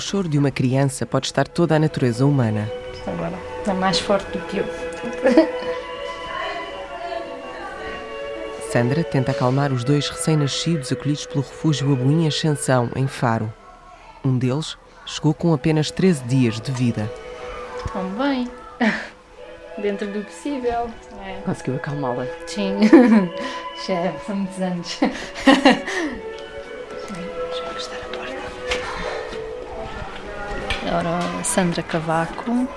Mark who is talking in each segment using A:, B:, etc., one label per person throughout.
A: No choro de uma criança pode estar toda a natureza humana.
B: Agora está mais forte do que eu.
A: Sandra tenta acalmar os dois recém-nascidos acolhidos pelo refúgio Aboim Ascensão, em Faro. Um deles chegou com apenas 13 dias de vida.
B: Estão bem. Dentro do possível. É.
A: Conseguiu acalmá-la?
B: Sim. Já são muitos anos. Ora, Sandra Cavaco.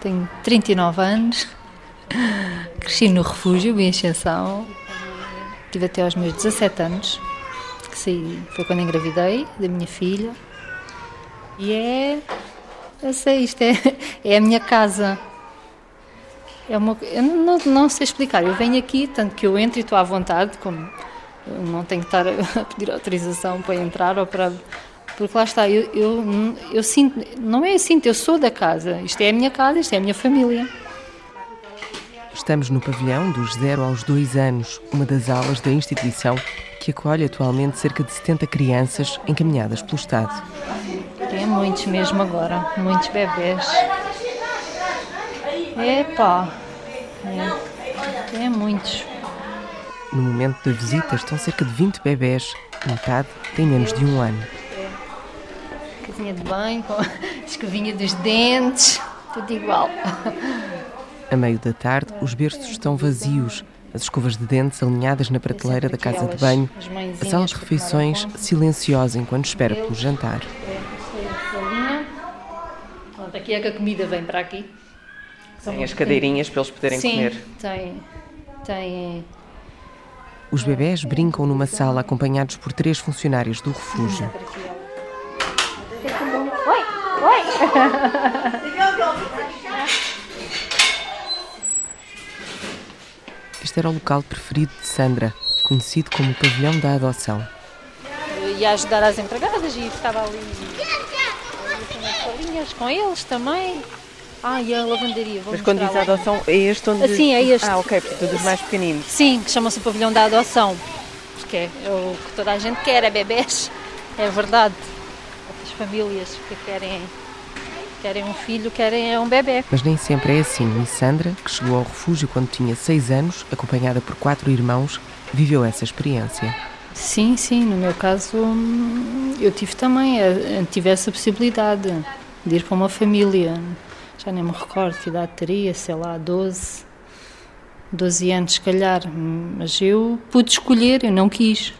B: Tenho 39 anos. Cresci no refúgio, em Ascensão. Tive até aos meus 17 anos. Que saí, foi quando engravidei da minha filha. E é. Eu sei, isto é, é a minha casa. É uma, eu não, não sei explicar. Eu venho aqui, tanto que eu entro e estou à vontade, como não tenho que estar a pedir autorização para entrar ou para. Porque lá está, eu, eu, eu sinto, não é assim, eu sou da casa. Isto é a minha casa, isto é a minha família.
A: Estamos no pavilhão dos 0 aos 2 anos, uma das aulas da instituição que acolhe atualmente cerca de 70 crianças encaminhadas pelo Estado.
B: Tem muitos mesmo agora, muitos bebés. Epá, é, tem muitos.
A: No momento da visita estão cerca de 20 bebés, metade tem menos de um ano.
B: Casinha de banho, com escovinha dos dentes, tudo igual.
A: A meio da tarde, os berços estão vazios, as escovas de dentes alinhadas na prateleira da casa de banho, a sala de refeições silenciosa enquanto espera pelo jantar.
B: Pronto, aqui é que a comida vem para aqui.
A: Tem as cadeirinhas para eles poderem
B: Sim,
A: comer.
B: tem, tem.
A: Os bebés brincam numa sala acompanhados por três funcionários do refúgio.
B: Oi.
A: Este era o local preferido de Sandra, conhecido como o pavilhão da adoção.
B: Eu ia ajudar as empregadas e ficava ali, salinhas com eles também. Ah, e a lavanderia. Vou
A: Mas quando diz adoção, é este onde.
B: Assim, é este.
A: Ah, ok, portanto, dos mais pequeninos.
B: Sim, que chama-se o pavilhão da adoção. Porque é o que toda a gente quer, é bebés. É verdade. As famílias que querem, querem um filho, querem é um bebê.
A: Mas nem sempre é assim. E Sandra, que chegou ao refúgio quando tinha seis anos, acompanhada por quatro irmãos, viveu essa experiência.
B: Sim, sim, no meu caso eu tive também, eh, tive essa possibilidade de ir para uma família. Já nem me recordo que idade teria, sei lá, 12, 12 anos se calhar, mas eu pude escolher, eu não quis.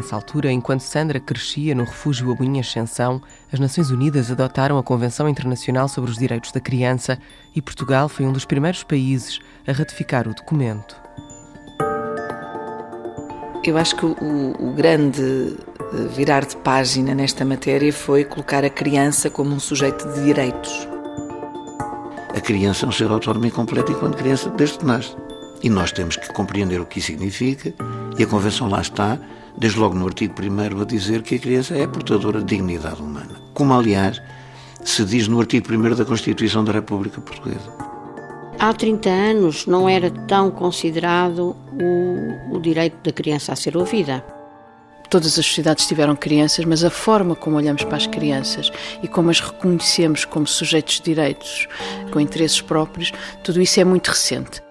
A: Nessa altura, enquanto Sandra crescia no refúgio Aboinha Ascensão, as Nações Unidas adotaram a Convenção Internacional sobre os Direitos da Criança e Portugal foi um dos primeiros países a ratificar o documento.
C: Eu acho que o, o grande eh, virar de página nesta matéria foi colocar a criança como um sujeito de direitos.
D: A criança é um ser autónomo e completo enquanto criança desde que nasce. E nós temos que compreender o que isso significa, e a Convenção lá está, desde logo no artigo 1 a dizer que a criança é portadora de dignidade humana. Como, aliás, se diz no artigo 1 da Constituição da República Portuguesa.
E: Há 30 anos não era tão considerado o, o direito da criança a ser ouvida.
F: Todas as sociedades tiveram crianças, mas a forma como olhamos para as crianças e como as reconhecemos como sujeitos de direitos, com interesses próprios, tudo isso é muito recente.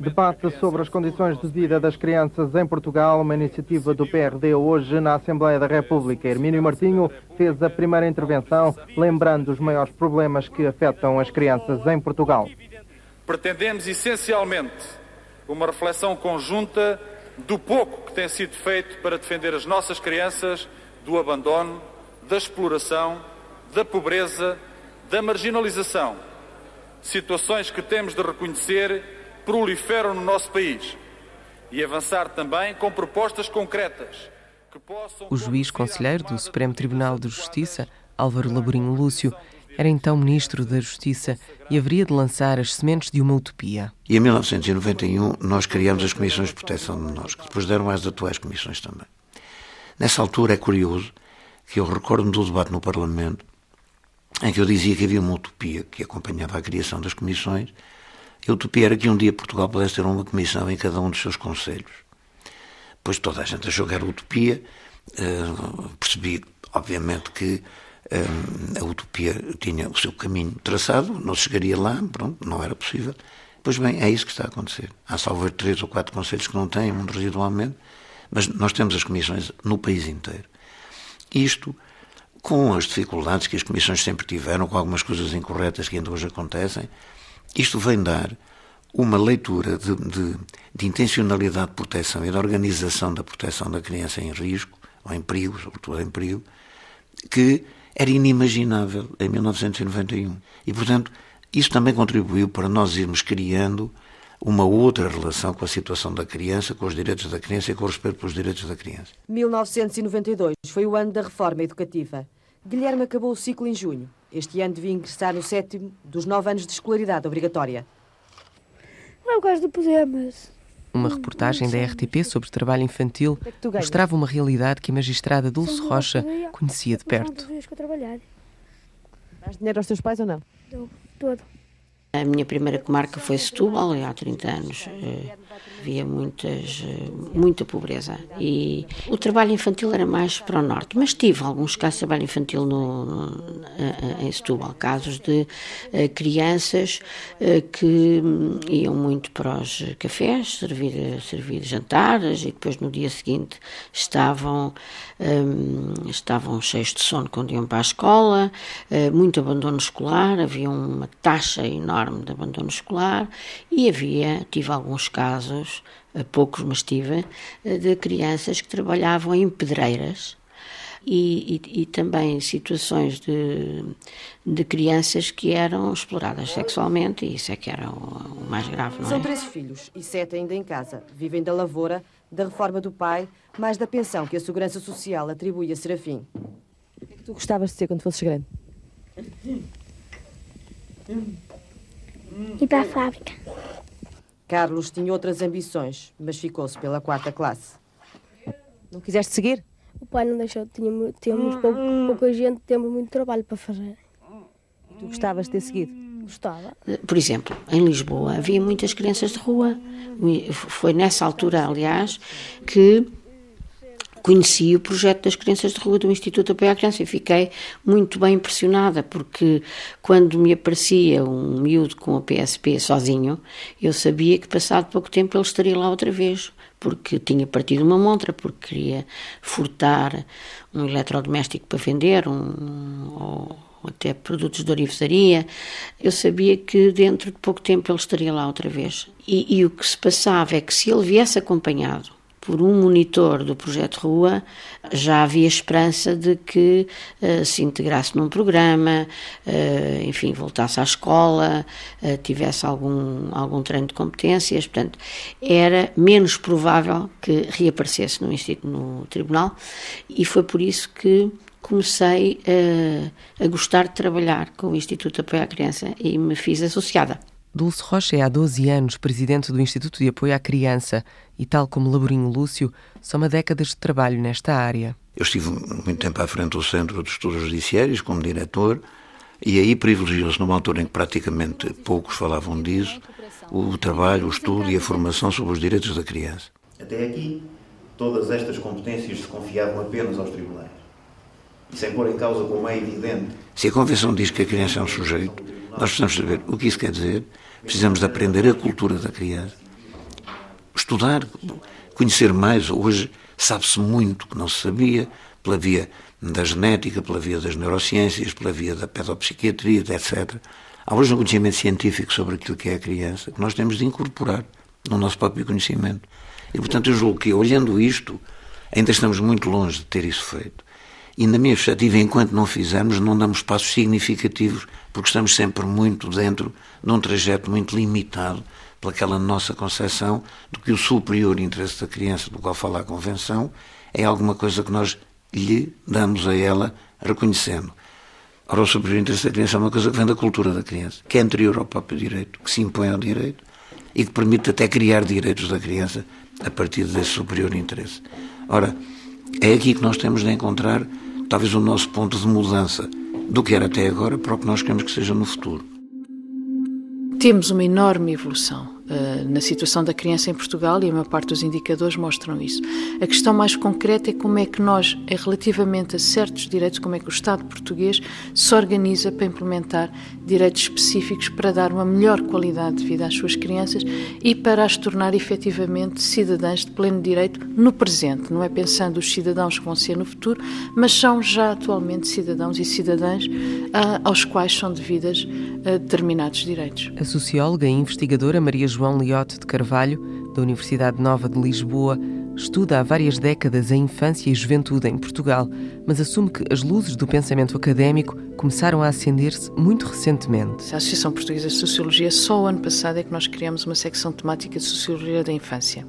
G: Debate sobre as condições de vida das crianças em Portugal, uma iniciativa do PRD hoje na Assembleia da República. Hermínio Martinho fez a primeira intervenção, lembrando os maiores problemas que afetam as crianças em Portugal.
H: Pretendemos essencialmente uma reflexão conjunta do pouco que tem sido feito para defender as nossas crianças do abandono, da exploração, da pobreza, da marginalização. Situações que temos de reconhecer proliferam no nosso país e avançar também com propostas concretas que possam.
A: O juiz conselheiro do Supremo Tribunal de Justiça, Álvaro Laborinho Lúcio, era então Ministro da Justiça e haveria de lançar as sementes de uma utopia.
D: E em 1991 nós criamos as Comissões de Proteção de Menores, que depois deram as atuais comissões também. Nessa altura é curioso que eu recordo-me do debate no Parlamento em que eu dizia que havia uma utopia que acompanhava a criação das comissões. A utopia era que um dia Portugal pudesse ter uma comissão em cada um dos seus conselhos. Pois toda a gente achou que era utopia. Uh, percebi, obviamente, que uh, a utopia tinha o seu caminho traçado, não chegaria lá, pronto, não era possível. Pois bem, é isso que está a acontecer. Há salvo três ou quatro conselhos que não têm, um residualmente, mas nós temos as comissões no país inteiro. Isto, com as dificuldades que as comissões sempre tiveram, com algumas coisas incorretas que ainda hoje acontecem, isto vem dar uma leitura de, de, de, intencionalidade de proteção e de organização da proteção da criança em risco, ou em perigo, sobretudo em perigo, que era inimaginável em 1991. E, portanto, isso também contribuiu para nós irmos criando uma outra relação com a situação da criança, com os direitos da criança e com o respeito pelos direitos da criança.
I: 1992 foi o ano da reforma educativa. Guilherme acabou o ciclo em junho. Este ano devia ingressar no sétimo dos nove anos de escolaridade obrigatória.
J: Não gosto de poemas.
A: Uma reportagem da RTP sobre trabalho infantil mostrava uma realidade que a magistrada Dulce Rocha conhecia de perto.
I: Dás dinheiro aos teus pais ou não?
J: Dou, todo.
E: A minha primeira comarca foi Setúbal, há 30 anos. Eh, havia muitas, eh, muita pobreza. E o trabalho infantil era mais para o norte, mas tive alguns casos de trabalho infantil no, no, em Setúbal, casos de crianças que um, iam muito para os cafés, servir, servir jantares, e depois no dia seguinte estavam, um, estavam cheios de sono quando iam para a escola, muito abandono escolar, havia uma taxa enorme de abandono escolar e havia, tive alguns casos, poucos, mas tive, de crianças que trabalhavam em pedreiras e, e, e, também situações de, de crianças que eram exploradas sexualmente, e isso é que era o, o mais grave, não
I: São
E: é?
I: três filhos e sete ainda em casa. Vivem da lavoura, da reforma do pai, mais da pensão que a Segurança Social atribui a Serafim. O que é que tu gostavas de ser quando fosses grande?
J: Ir para a fábrica.
I: Carlos tinha outras ambições, mas ficou-se pela quarta classe. Não quiseste seguir?
J: O pai não deixou, tínhamos, tínhamos pouco, pouca gente, temos muito trabalho para fazer.
I: Tu gostavas de ter seguido?
J: Gostava.
E: Por exemplo, em Lisboa havia muitas crianças de rua. Foi nessa altura, aliás, que conheci o projeto das crianças de rua do Instituto Apoio à Criança e fiquei muito bem impressionada, porque quando me aparecia um miúdo com a PSP sozinho, eu sabia que passado pouco tempo ele estaria lá outra vez, porque tinha partido uma montra, porque queria furtar um eletrodoméstico para vender, um, ou até produtos de orivesaria, eu sabia que dentro de pouco tempo ele estaria lá outra vez. E, e o que se passava é que se ele viesse acompanhado por um monitor do projeto Rua, já havia esperança de que uh, se integrasse num programa, uh, enfim, voltasse à escola, uh, tivesse algum, algum treino de competências, portanto, era menos provável que reaparecesse no, no tribunal e foi por isso que comecei a gostar de trabalhar com o Instituto de Apoio à Criança e me fiz associada.
A: Dulce Rocha é há 12 anos presidente do Instituto de Apoio à Criança e, tal como Laborinho Lúcio, soma décadas de trabalho nesta área.
D: Eu estive muito tempo à frente do Centro de Estudos Judiciários como diretor e aí privilegiou-se, numa altura em que praticamente poucos falavam disso, o trabalho, o estudo e a formação sobre os direitos da criança.
K: Até aqui, todas estas competências se confiavam apenas aos tribunais. E sem pôr em causa como é evidente.
D: Se a Convenção diz que a criança é um sujeito, nós precisamos saber o que isso quer dizer, precisamos de aprender a cultura da criança, estudar, conhecer mais. Hoje sabe-se muito que não se sabia, pela via da genética, pela via das neurociências, pela via da pedopsiquiatria, etc. Há hoje um conhecimento científico sobre aquilo que é a criança que nós temos de incorporar no nosso próprio conhecimento. E, portanto, eu julgo que, olhando isto, ainda estamos muito longe de ter isso feito. E, na minha perspectiva, enquanto não fizermos, não damos passos significativos, porque estamos sempre muito dentro de um trajeto muito limitado pelaquela nossa concepção de que o superior interesse da criança, do qual fala a Convenção, é alguma coisa que nós lhe damos a ela reconhecendo. Ora, o superior interesse da criança é uma coisa que vem da cultura da criança, que é anterior ao próprio direito, que se impõe ao direito e que permite até criar direitos da criança a partir desse superior interesse. Ora, é aqui que nós temos de encontrar talvez o nosso ponto de mudança do que era até agora para o que nós queremos que seja no futuro.
F: Temos uma enorme evolução. Uh, na situação da criança em Portugal e a maior parte dos indicadores mostram isso. A questão mais concreta é como é que nós, é relativamente a certos direitos, como é que o Estado português se organiza para implementar direitos específicos para dar uma melhor qualidade de vida às suas crianças e para as tornar efetivamente cidadãs de pleno direito no presente. Não é pensando os cidadãos que vão ser no futuro, mas são já atualmente cidadãos e cidadãs uh, aos quais são devidas uh, determinados direitos.
A: A socióloga e investigadora Maria João Liotte de Carvalho, da Universidade Nova de Lisboa, estuda há várias décadas a infância e juventude em Portugal, mas assume que as luzes do pensamento académico começaram a acender-se muito recentemente.
F: A Associação Portuguesa de Sociologia, só o ano passado é que nós criamos uma secção temática de Sociologia da Infância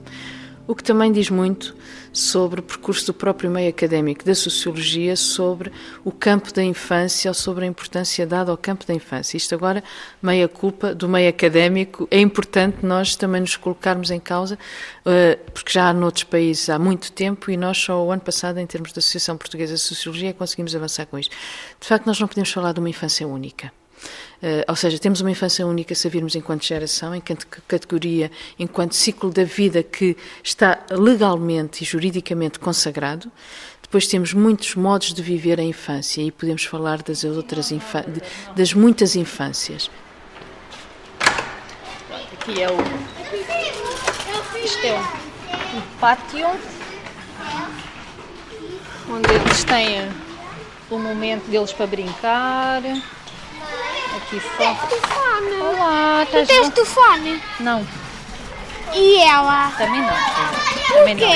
F: o que também diz muito sobre o percurso do próprio meio académico da sociologia, sobre o campo da infância ou sobre a importância dada ao campo da infância. Isto agora, meia culpa do meio académico, é importante nós também nos colocarmos em causa, eh, porque já há noutros países há muito tempo e nós só o ano passado, em termos da Associação Portuguesa de Sociologia, conseguimos avançar com isto. De facto, nós não podemos falar de uma infância única. Uh, ou seja, temos uma infância única se a virmos enquanto geração, enquanto categoria, enquanto ciclo da vida que está legalmente e juridicamente consagrado. Depois temos muitos modos de viver a infância e podemos falar das outras das muitas infâncias.
B: Aqui é o isto é o, o pátio onde eles têm o momento deles para brincar. Aqui fora.
L: telefone.
B: Olá, estás
L: Tu tens telefone?
B: Não.
L: E ela?
B: Também não.
L: Também não.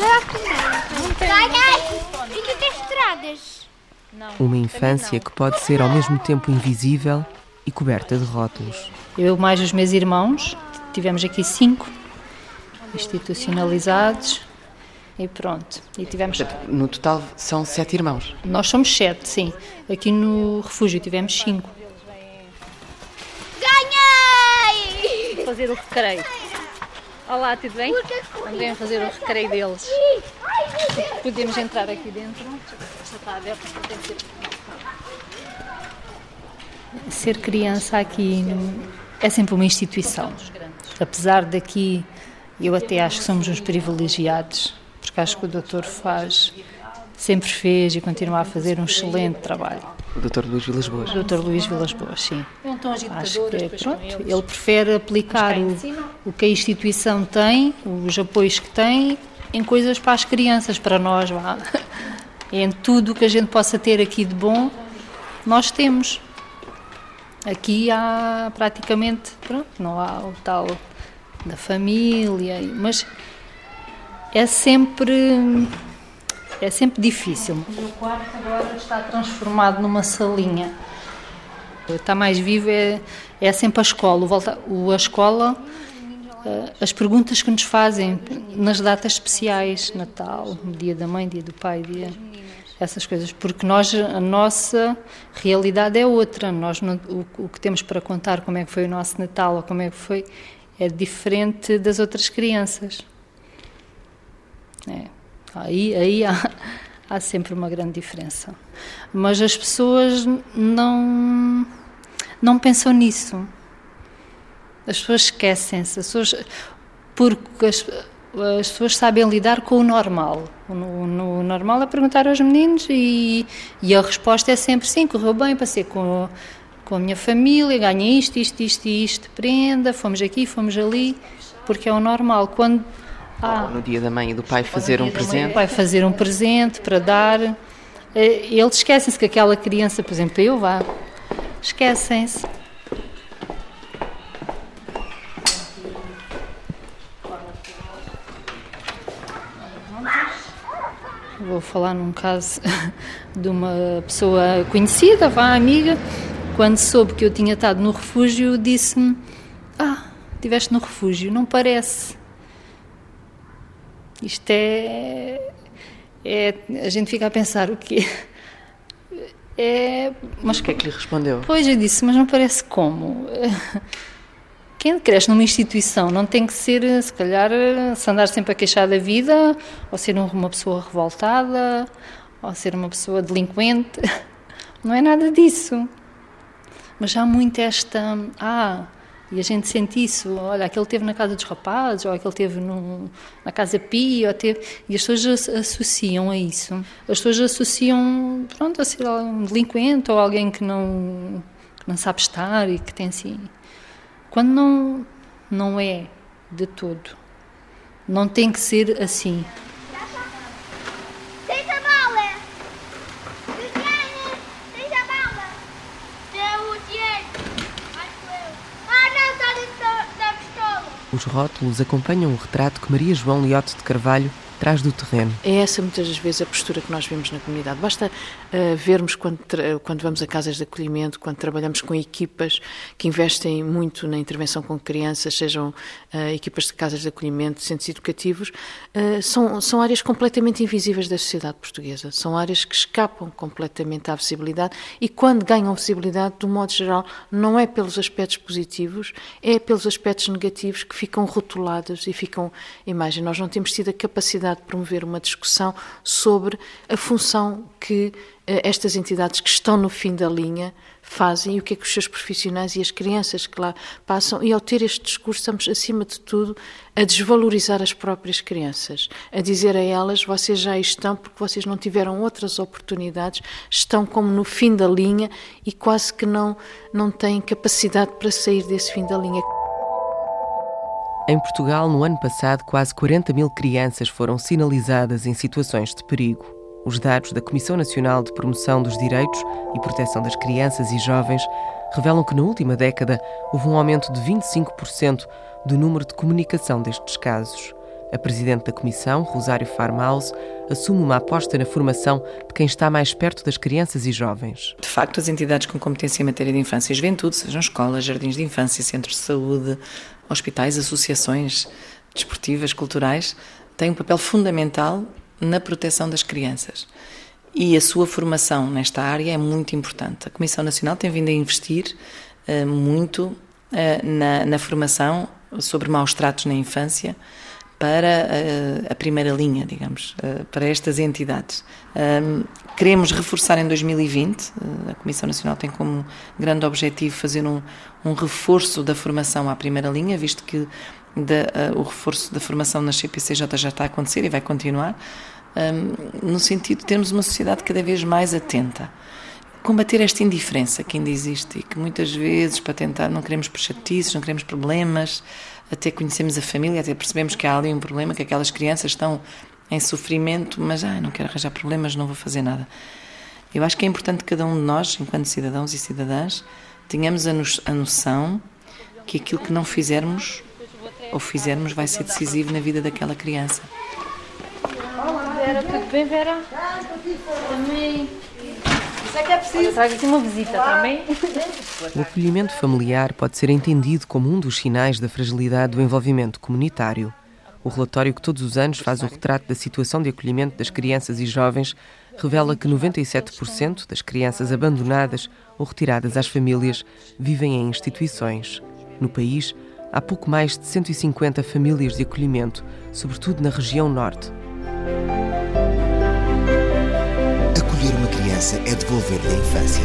L: Não tem. E tu tens estradas?
B: Não.
A: Uma infância que pode ser ao mesmo tempo invisível e coberta de rótulos.
B: Eu mais os meus irmãos, tivemos aqui cinco institucionalizados e pronto. E tivemos.
A: No total são sete irmãos.
B: Nós somos sete, sim. Aqui no refúgio tivemos cinco.
L: Ganhei!
B: Fazer o recreio. Olá, tudo bem? Vamos fazer o recreio deles. Podemos entrar aqui dentro. Já está aberto, tem que ser. Ser criança aqui é sempre uma instituição. Apesar daqui, eu até acho que somos uns privilegiados, porque acho que o doutor faz, sempre fez e continua a fazer um excelente trabalho.
A: O Dr. Luís Vilas Boas.
B: O Dr. Luís Vilas Boas, sim. Acho que pronto, ele prefere aplicar o, o que a instituição tem, os apoios que tem, em coisas para as crianças, para nós. Vá. Em tudo o que a gente possa ter aqui de bom, nós temos. Aqui há praticamente, pronto, não há o tal da família, mas é sempre é sempre difícil. O quarto agora está transformado numa salinha. Está mais vivo é, é sempre a escola. Volta, o, a escola, eh, as perguntas que nos fazem nas datas especiais, Natal, Dia da Mãe, Dia do Pai, dia essas coisas, porque nós a nossa realidade é outra. Nós não, o, o que temos para contar como é que foi o nosso Natal ou como é que foi é diferente das outras crianças. É. Aí, aí há, há sempre uma grande diferença. Mas as pessoas não, não pensam nisso. As pessoas esquecem-se. porque as, as pessoas sabem lidar com o normal. O, o, o, normal é perguntar aos meninos e, e a resposta é sempre sim, correu bem, passei com, com a minha família, ganhei isto, isto, isto e isto, prenda, fomos aqui, fomos ali, porque é o normal. Quando
A: ah, Ou no dia da mãe e do pai fazer um presente.
B: Pai fazer um presente para dar. Eh, eles esquecem-se que aquela criança, por exemplo, eu vá, esquecem-se. Vou falar num caso de uma pessoa conhecida, vá, amiga, quando soube que eu tinha estado no refúgio, disse-me: Ah, estiveste no refúgio, não parece. Isto é, é. A gente fica a pensar o quê?
A: É, mas o que é que lhe respondeu?
B: Pois eu disse, mas não parece como. Quem cresce numa instituição não tem que ser, se calhar, se andar sempre a queixar da vida, ou ser uma pessoa revoltada, ou ser uma pessoa delinquente. Não é nada disso. Mas há muito esta. Ah, E a gente sente isso, olha, aquele teve na casa dos rapazes, ou aquele teve num, na casa Pi, ou teve, e as pessoas associam a isso. As pessoas associam, pronto, a ser um delinquente ou alguém que não, que não sabe estar e que tem assim. Quando não, não é de todo. Não tem que ser assim.
A: Rótulos acompanham o retrato que Maria João Liotte de Carvalho traz do terreno.
F: É essa muitas das vezes a postura que nós vemos na comunidade. Basta uh, vermos quando, quando vamos a casas de acolhimento, quando trabalhamos com equipas que investem muito na intervenção com crianças, sejam uh, equipas de casas de acolhimento, centros educativos, uh, são, são áreas completamente invisíveis da sociedade portuguesa. São áreas que escapam completamente à visibilidade e quando ganham visibilidade, do modo geral, não é pelos aspectos positivos, é pelos aspectos negativos que ficam rotulados e ficam imagem. Nós não temos tido a capacidade de promover uma discussão sobre a função que eh, estas entidades que estão no fim da linha fazem e o que é que os seus profissionais e as crianças que lá passam. E ao ter este discurso, estamos, acima de tudo, a desvalorizar as próprias crianças, a dizer a elas: vocês já estão porque vocês não tiveram outras oportunidades, estão como no fim da linha e quase que não, não têm capacidade para sair desse fim da linha.
A: Em Portugal, no ano passado, quase 40 mil crianças foram sinalizadas em situações de perigo. Os dados da Comissão Nacional de Promoção dos Direitos e Proteção das Crianças e Jovens revelam que na última década houve um aumento de 25% do número de comunicação destes casos. A presidente da Comissão, Rosário Farmaus, assume uma aposta na formação de quem está mais perto das crianças e jovens.
C: De facto, as entidades com competência em matéria de infância e juventude, sejam escolas, jardins de infância, centros de saúde, hospitais, associações desportivas, culturais, têm um papel fundamental na proteção das crianças. E a sua formação nesta área é muito importante. A Comissão Nacional tem vindo a investir uh, muito uh, na, na formação sobre maus tratos na infância para uh, a primeira linha, digamos, uh, para estas entidades. Queremos reforçar em 2020, uh, a Comissão Nacional tem como grande objetivo fazer um, um reforço da formação à primeira linha, visto que o reforço da formação na CPCJ já está a acontecer e vai continuar, no sentido de termos uma sociedade cada vez mais atenta combater esta indiferença que ainda existe e que muitas vezes, para tentar, não queremos por chatices, não queremos problemas, até conhecemos a família, até percebemos que há ali um problema, que aquelas crianças estão em sofrimento, mas ah, não quero arranjar problemas, não vou fazer nada. Eu acho que é importante que cada um de nós, enquanto cidadãos e cidadãs, tenhamos a, no a noção que aquilo que não fizermos ou fizermos vai ser decisivo na vida daquela criança.
B: Olá, Vera, tudo bem, Vera? Também. Isso é que é preciso. Trago aqui uma visita também.
A: O acolhimento familiar pode ser entendido como um dos sinais da fragilidade do envolvimento comunitário. O relatório que todos os anos faz o retrato da situação de acolhimento das crianças e jovens revela que 97% das crianças abandonadas ou retiradas às famílias vivem em instituições. No país, há pouco mais de 150 famílias de acolhimento, sobretudo na região norte.
M: Criança é devolver-lhe a infância.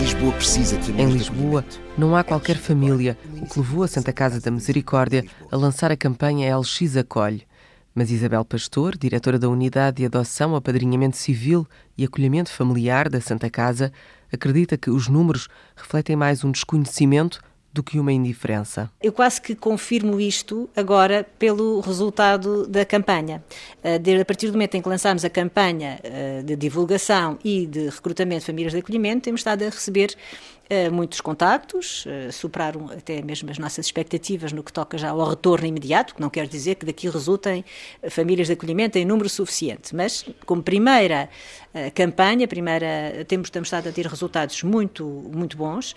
M: Lisboa precisa de
A: Em Lisboa, não há qualquer família, o que levou a Santa Casa da Misericórdia a lançar a campanha LX Acolhe. Mas Isabel Pastor, diretora da Unidade de Adoção, Apadrinhamento Civil e Acolhimento Familiar da Santa Casa, acredita que os números refletem mais um desconhecimento do que uma indiferença.
N: Eu quase que confirmo isto agora pelo resultado da campanha. Eh, a partir do momento em que lançámos a campanha eh, de divulgação e de recrutamento de famílias de acolhimento, temos estado a receber eh, muitos contactos, superaram até mesmo as nossas expectativas no que toca já ao retorno imediato, que não quer dizer que daqui resultem famílias de acolhimento em número suficiente, mas como primeira campanha, primeira, temos, temos estado a ter resultados muito, muito bons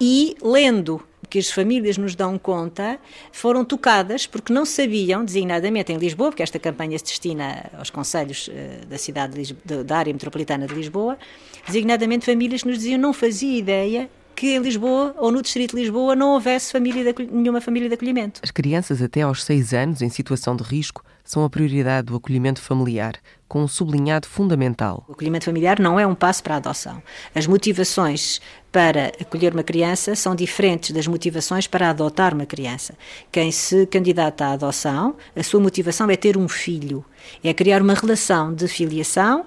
N: e lendo que as famílias nos dão conta foram tocadas porque não sabiam, designadamente em Lisboa, porque esta campanha se destina aos conselhos uh, da cidade de, da área metropolitana de Lisboa, designadamente famílias que nos diziam não fazia ideia que em Lisboa ou no Distrito de Lisboa não houvesse família de, nenhuma família de acolhimento.
A: As crianças até aos seis anos em situação de risco são a prioridade do acolhimento familiar, com um sublinhado fundamental.
N: O acolhimento familiar não é um passo para a adoção. As motivações para acolher uma criança são diferentes das motivações para adotar uma criança. Quem se candidata à adoção, a sua motivação é ter um filho, é criar uma relação de filiação,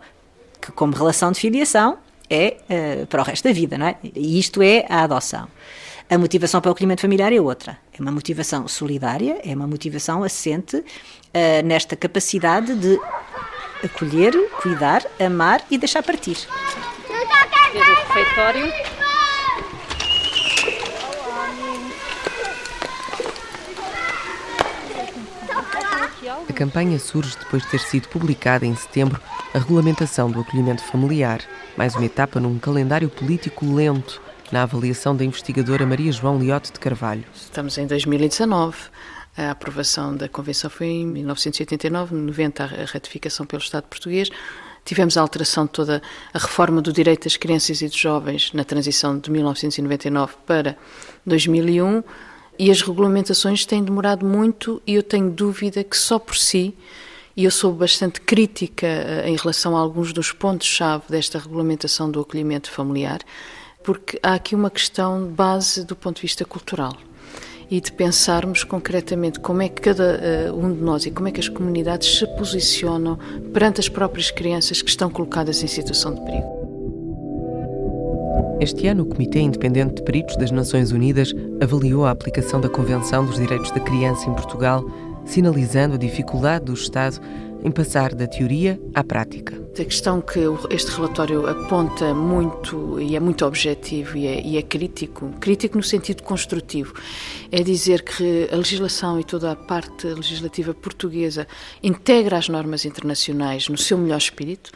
N: que, como relação de filiação, é uh, para o resto da vida, não é? E isto é a adoção. A motivação para o acolhimento familiar é outra. É uma motivação solidária, é uma motivação assente uh, nesta capacidade de acolher, cuidar, amar e deixar partir.
B: Desde o refeitório.
A: A campanha surge depois de ter sido publicada em setembro a regulamentação do acolhimento familiar, mais uma etapa num calendário político lento na avaliação da investigadora Maria João Liotte de Carvalho.
F: Estamos em 2019. A aprovação da Convenção foi em 1989, 90 a ratificação pelo Estado português. Tivemos a alteração de toda a reforma do direito das crianças e dos jovens na transição de 1999 para 2001 e as regulamentações têm demorado muito e eu tenho dúvida que só por si e eu sou bastante crítica eh, em relação a alguns dos pontos-chave desta regulamentação do acolhimento familiar, porque há aqui uma questão de base do ponto de vista cultural e de pensarmos concretamente como é que cada uh, um de nós e como é que as comunidades se posicionam perante as próprias crianças que estão colocadas em situação de perigo.
A: Este ano, o Comitê Independente de Peritos das Nações Unidas avaliou a aplicação da Convenção dos Direitos da Criança em Portugal sinalizando a dificuldade do Estado em passar da teoria à prática.
F: A questão que este relatório aponta muito e é muito objetivo e é, e é, crítico, crítico no sentido construtivo, é dizer que a legislação e toda a parte legislativa portuguesa integra as normas internacionais no seu melhor espírito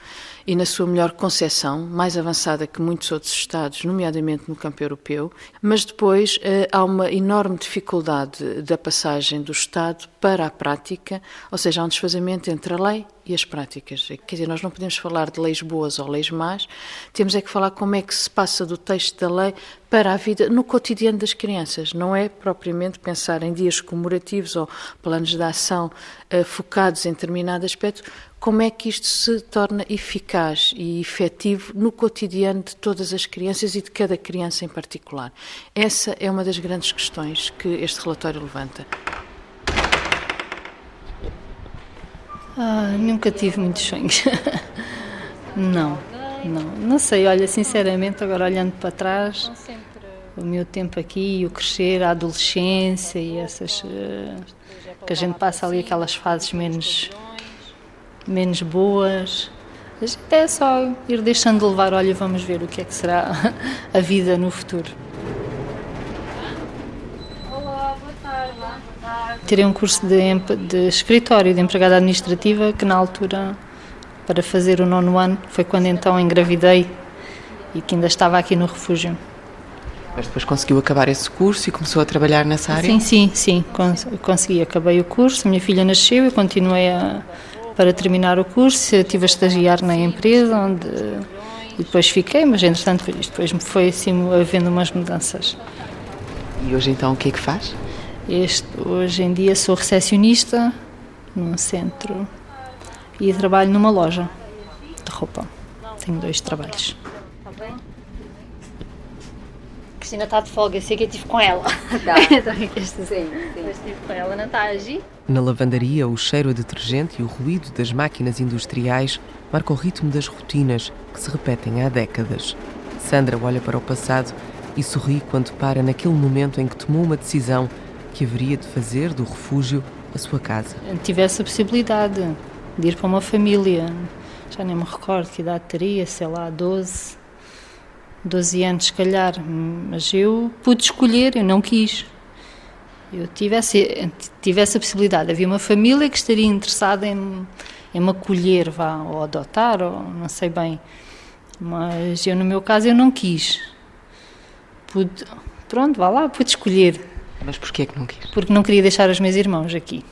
F: e na sua melhor concepção, mais avançada que muitos outros Estados, nomeadamente no campo europeu, mas depois eh, há uma enorme dificuldade da passagem do Estado para a prática, ou seja, há um desfazamento entre a lei e as práticas. Quer dizer, nós não podemos falar de leis boas ou leis más, temos é que falar como é que se passa do texto da lei para a vida no cotidiano das crianças. Não é propriamente pensar em dias comemorativos ou planos de ação uh, focados em determinado aspecto, como é que isto se torna eficaz e efetivo no cotidiano de todas as crianças e de cada criança em particular. Essa é uma das grandes questões que este relatório levanta.
B: Ah, nunca tive muitos sonhos. não, não. Não sei, olha, sinceramente, agora olhando para trás, o meu tempo aqui, o crescer, a adolescência e essas. Uh, que a gente passa ali aquelas fases menos, menos boas. É só ir deixando levar, olha, vamos ver o que é que será a vida no futuro. Tirei um curso de, de escritório, de empregada administrativa, que na altura, para fazer o nono ano, foi quando então engravidei e que ainda estava aqui no refúgio.
A: Mas depois conseguiu acabar esse curso e começou a trabalhar nessa área?
B: Sim, sim, sim, consegui. Acabei o curso, minha filha nasceu e continuei a, para terminar o curso. Estive a estagiar na empresa onde e depois fiquei, mas entretanto depois foi assim havendo umas mudanças.
A: E hoje então o que é que faz?
B: Este, hoje em dia sou recepcionista num centro e trabalho numa loja de roupa. Tenho dois trabalhos. Está bem? Cristina está de folga, eu sei que eu estive com ela. Tá. sim, sim. Mas estive com ela, não está a agir?
A: Na lavandaria, o cheiro a detergente e o ruído das máquinas industriais marcam o ritmo das rotinas que se repetem há décadas. Sandra olha para o passado e sorri quando para naquele momento em que tomou uma decisão que haveria de fazer do refúgio a sua casa.
B: Tivesse a possibilidade de ir para uma família, já nem me recordo que idade teria, sei lá, 12, 12 anos, se calhar, mas eu pude escolher, eu não quis. Eu tivesse, tivesse a possibilidade, havia uma família que estaria interessada em, em me acolher, vá, ou adotar, ou não sei bem. Mas eu, no meu caso, eu não quis. Pude, pronto, vá lá, pude escolher.
A: Mas porquê é que não quis?
B: Porque não queria deixar os meus irmãos aqui.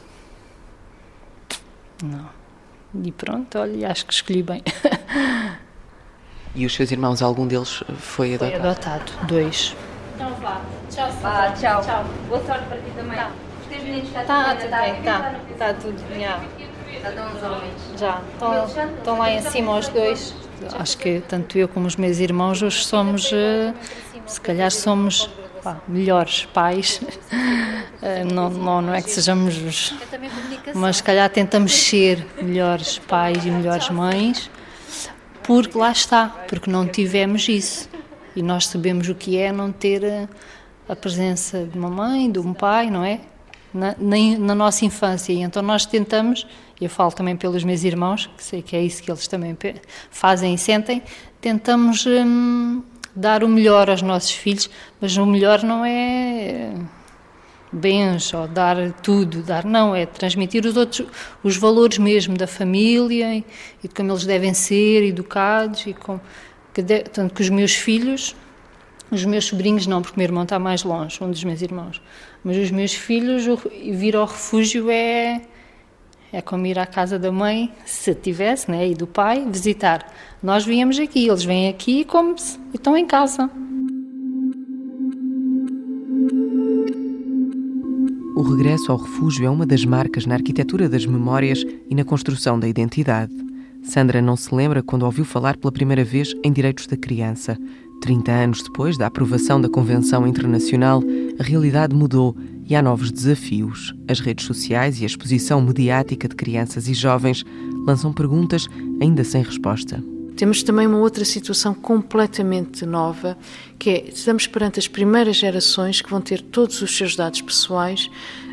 B: Não. E pronto, olha, acho que escolhi bem.
A: e os seus irmãos, algum deles foi adotado?
B: Foi adotado, dois. Então vá. Tchau,
O: Vá, tchau. tchau. Boa sorte para ti também. Tá. Os teus meninos está
B: Tá,
O: tudo
B: tudo
O: bem,
B: bem, tá. Tá tudo, já.
O: Já estão os homens.
B: Já. Estão, estão lá em cima os dois. Acho que tanto eu como os meus irmãos hoje somos, eh, se calhar somos pá, melhores pais. Eh, Não, não, não é que sejamos, os- mas se calhar tentamos ser melhores pais e melhores mães, porque lá está, porque não tivemos isso. E nós sabemos o que é não ter eh, a presença de uma mãe, de um pai, não é? Na, na, nossa infância. E então nós tentamos, eu falo também pelos meus irmãos, que sei que é isso que eles também fazem e sentem, tentamos hum, dar o melhor aos nossos filhos, mas o melhor não é bens ou dar tudo, dar não, é transmitir os outros, os valores mesmo da família e, e de como eles devem ser educados e com, que de- tanto que os meus filhos, os meus sobrinhos não, porque o meu irmão está mais longe, um dos meus irmãos, mas os meus filhos, o- vir ao refúgio é é como ir à casa da mãe, se tivesse, né, e do pai, visitar. Nós viemos aqui, eles vêm aqui como estão em casa.
A: O regresso ao refúgio é uma das marcas na arquitetura das memórias e na construção da identidade. Sandra não se lembra quando ouviu falar pela primeira vez em direitos da criança. 30 anos depois da aprovação da Convenção Internacional, a realidade mudou e há novos desafios. As redes sociais e a exposição mediática de crianças e jovens lançam perguntas ainda sem resposta.
F: Temos também uma outra situação completamente nova, que é estamos perante as primeiras gerações que vão ter todos os seus dados pessoais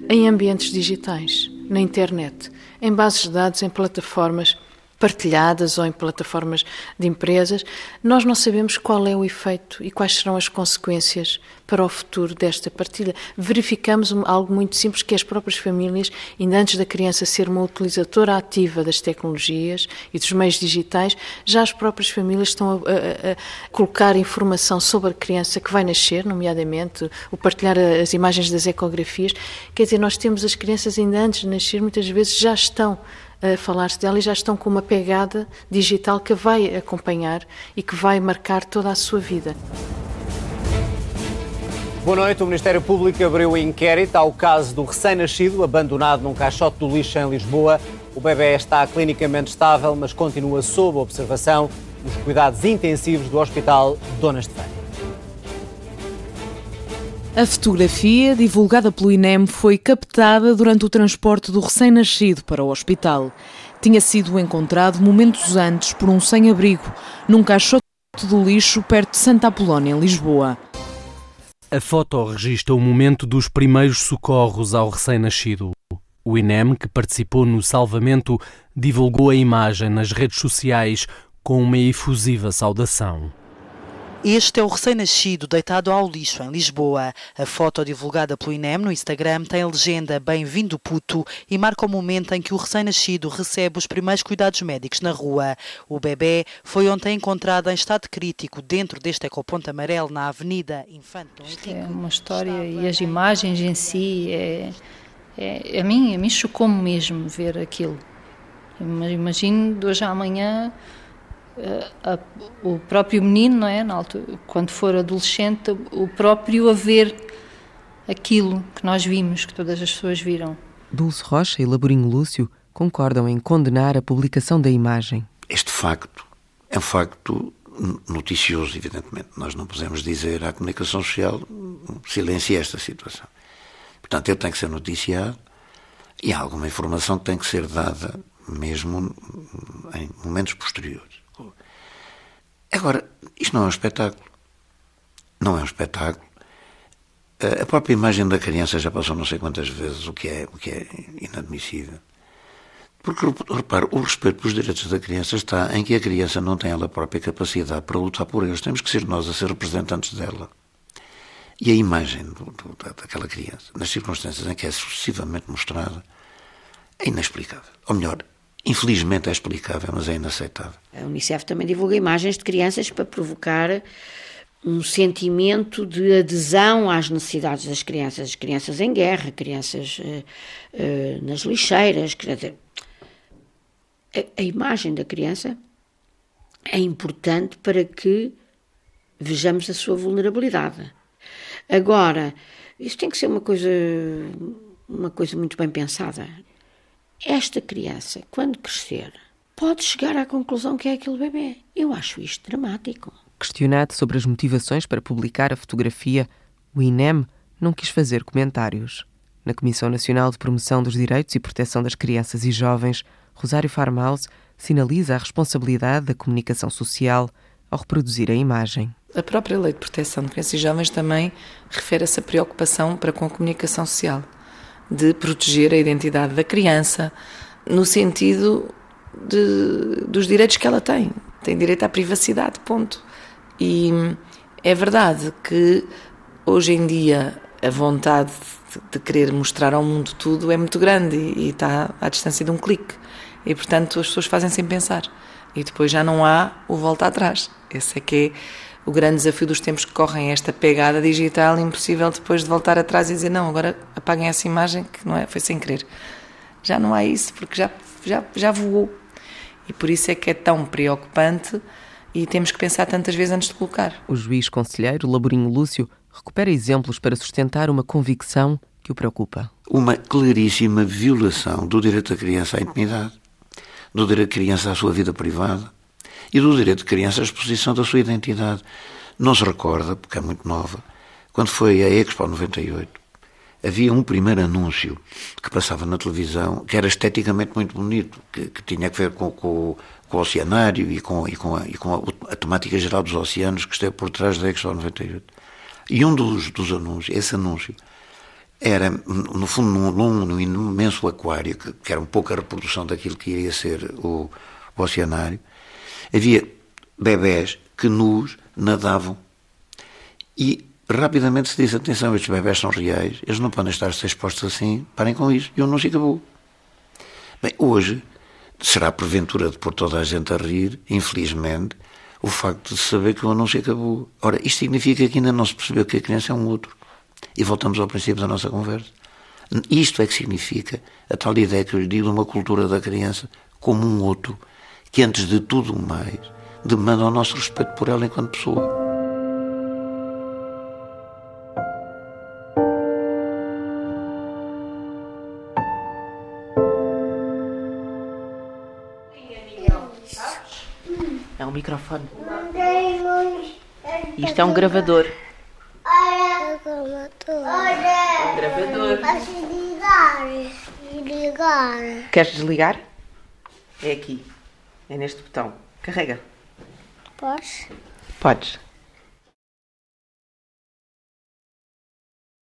F: em ambientes digitais, na internet, em bases de dados, em plataformas partilhadas ou em plataformas de empresas, nós não sabemos qual é o efeito e quais serão as consequências para o futuro desta partilha. Verificamos algo muito simples que as próprias famílias, ainda antes da criança ser uma utilizadora ativa das tecnologias e dos meios digitais, já as próprias famílias estão a, a- a colocar informação sobre a criança que vai nascer, nomeadamente o partilhar as imagens das ecografias. Quer dizer, nós temos as crianças ainda antes de nascer, muitas vezes já estão a falar-se dela e já estão com uma pegada digital que vai acompanhar e que vai marcar toda a sua vida.
P: Boa noite. O Ministério Público abriu inquérito ao caso do recém-nascido abandonado num caixote do lixo em Lisboa. O bebê está clinicamente estável, mas continua sob observação nos cuidados intensivos do Hospital Dona Estefânia.
Q: A fotografia, divulgada pelo INEM, foi captada durante o transporte do recém-nascido para o hospital. Tinha sido encontrado momentos antes por um sem-abrigo, num caixote do lixo perto de Santa Apolónia, em Lisboa.
R: A foto registra o momento dos primeiros socorros ao recém-nascido. O INEM, que participou no salvamento, divulgou a imagem nas redes sociais com uma efusiva saudação.
S: Este é o recém-nascido deitado ao lixo em Lisboa. A foto divulgada pelo INEM no Instagram tem a legenda Bem-vindo puto e marca o momento em que o recém-nascido recebe os primeiros cuidados médicos na rua. O bebê foi ontem encontrado em estado crítico dentro deste ecoponto amarelo na Avenida Infante Dom
B: Isto é uma história e as imagens em si, é, é- a mim, a mim chocou-me mesmo ver aquilo. Ima- Imagino de hoje à amanhã eh, a- o próprio menino, não é? Na altura, quando for adolescente, o próprio a ver aquilo que nós vimos, que todas as pessoas viram.
A: Dulce Rocha e Laborinho Lúcio concordam em condenar a publicação da imagem.
D: Este facto é um facto noticioso, evidentemente. Nós não podemos dizer à comunicação social silencie esta situação. Portanto, ele tem que ser noticiado e há alguma informação que tem que ser dada mesmo em momentos posteriores. Agora, isto não é um espetáculo. Não é um espetáculo. A própria imagem da criança já passou não sei quantas vezes, o que é, o que é inadmissível. Porque, repare, o respeito pelos direitos da criança está em que a criança não tem ela própria capacidade para lutar por eles. Temos que ser nós a ser representantes dela. E a imagem do, do, daquela criança, nas circunstâncias em que é sucessivamente mostrada, é inexplicável. Ou melhor, infelizmente é explicável, mas é inaceitável.
E: A Unicef também divulga imagens de crianças para provocar um sentimento de adesão às necessidades das crianças, as crianças em guerra, crianças uh, uh, nas lixeiras. Quer dizer, a, a imagem da criança é importante para que vejamos a sua vulnerabilidade. Agora, isso tem que ser uma coisa, uma coisa muito bem pensada. Esta criança, quando crescer, pode chegar à conclusão que é aquele bebê. Eu acho isto dramático.
A: Questionado sobre as motivações para publicar a fotografia, o INEM não quis fazer comentários. Na Comissão Nacional de Promoção dos Direitos e Proteção das Crianças e Jovens, Rosário Farmaus sinaliza a responsabilidade da comunicação social ao reproduzir a imagem.
C: A própria Lei de Proteção de Crianças e Jovens também refere essa preocupação para com a comunicação social, de proteger a identidade da criança, no sentido de, dos direitos que ela tem. Tem direito à privacidade, ponto. E é verdade que hoje em dia a vontade de querer mostrar ao mundo tudo é muito grande e, e está à distância de um clique. E portanto as pessoas fazem sem pensar. E depois já não há o volta atrás. Esse é que é o grande desafio dos tempos que correm, esta pegada digital impossível depois de voltar atrás e dizer não, agora apaguem essa imagem que não é, foi sem querer. Já não há isso, porque já, já, já voou. E por isso é que é tão preocupante e temos que pensar tantas vezes antes de colocar.
A: O juiz conselheiro Laborinho Lúcio recupera exemplos para sustentar uma convicção que o preocupa.
D: Uma claríssima violação do direito da criança à intimidade, do direito da criança à sua vida privada e do direito da criança à exposição da sua identidade. Não se recorda, porque é muito nova, quando foi a Expo 98, havia um primeiro anúncio que passava na televisão que era esteticamente muito bonito, que, que tinha a ver com, com, com, o oceanário e com, e com, a, e com a, a, temática geral dos oceanos que esteve por trás da Expo 98. E um dos, dos anúncios, esse anúncio, era, no fundo, num, num, num imenso aquário, que, que, era um pouco a reprodução daquilo que iria ser o, o oceanário, havia bebés que nus nadavam e rapidamente se disse, atenção, estes bebés são reais, eles não podem estar a ser expostos assim, parem com isso, e o anúncio acabou. Bem, hoje será porventura de pôr toda a gente a rir, infelizmente, o facto de saber que o anúncio acabou. Ora, isto significa que ainda não se percebeu que a criança é um outro. E voltamos ao princípio da nossa conversa. Isto é que significa a tal ideia que eu lhe digo de uma cultura da criança como um outro, que antes de tudo mais demanda o nosso respeito por ela enquanto pessoa.
A: É um microfone. Isto é um gravador. Um gravador. Queres desligar? É aqui. É neste botão. Carrega.
L: Podes?
A: Podes.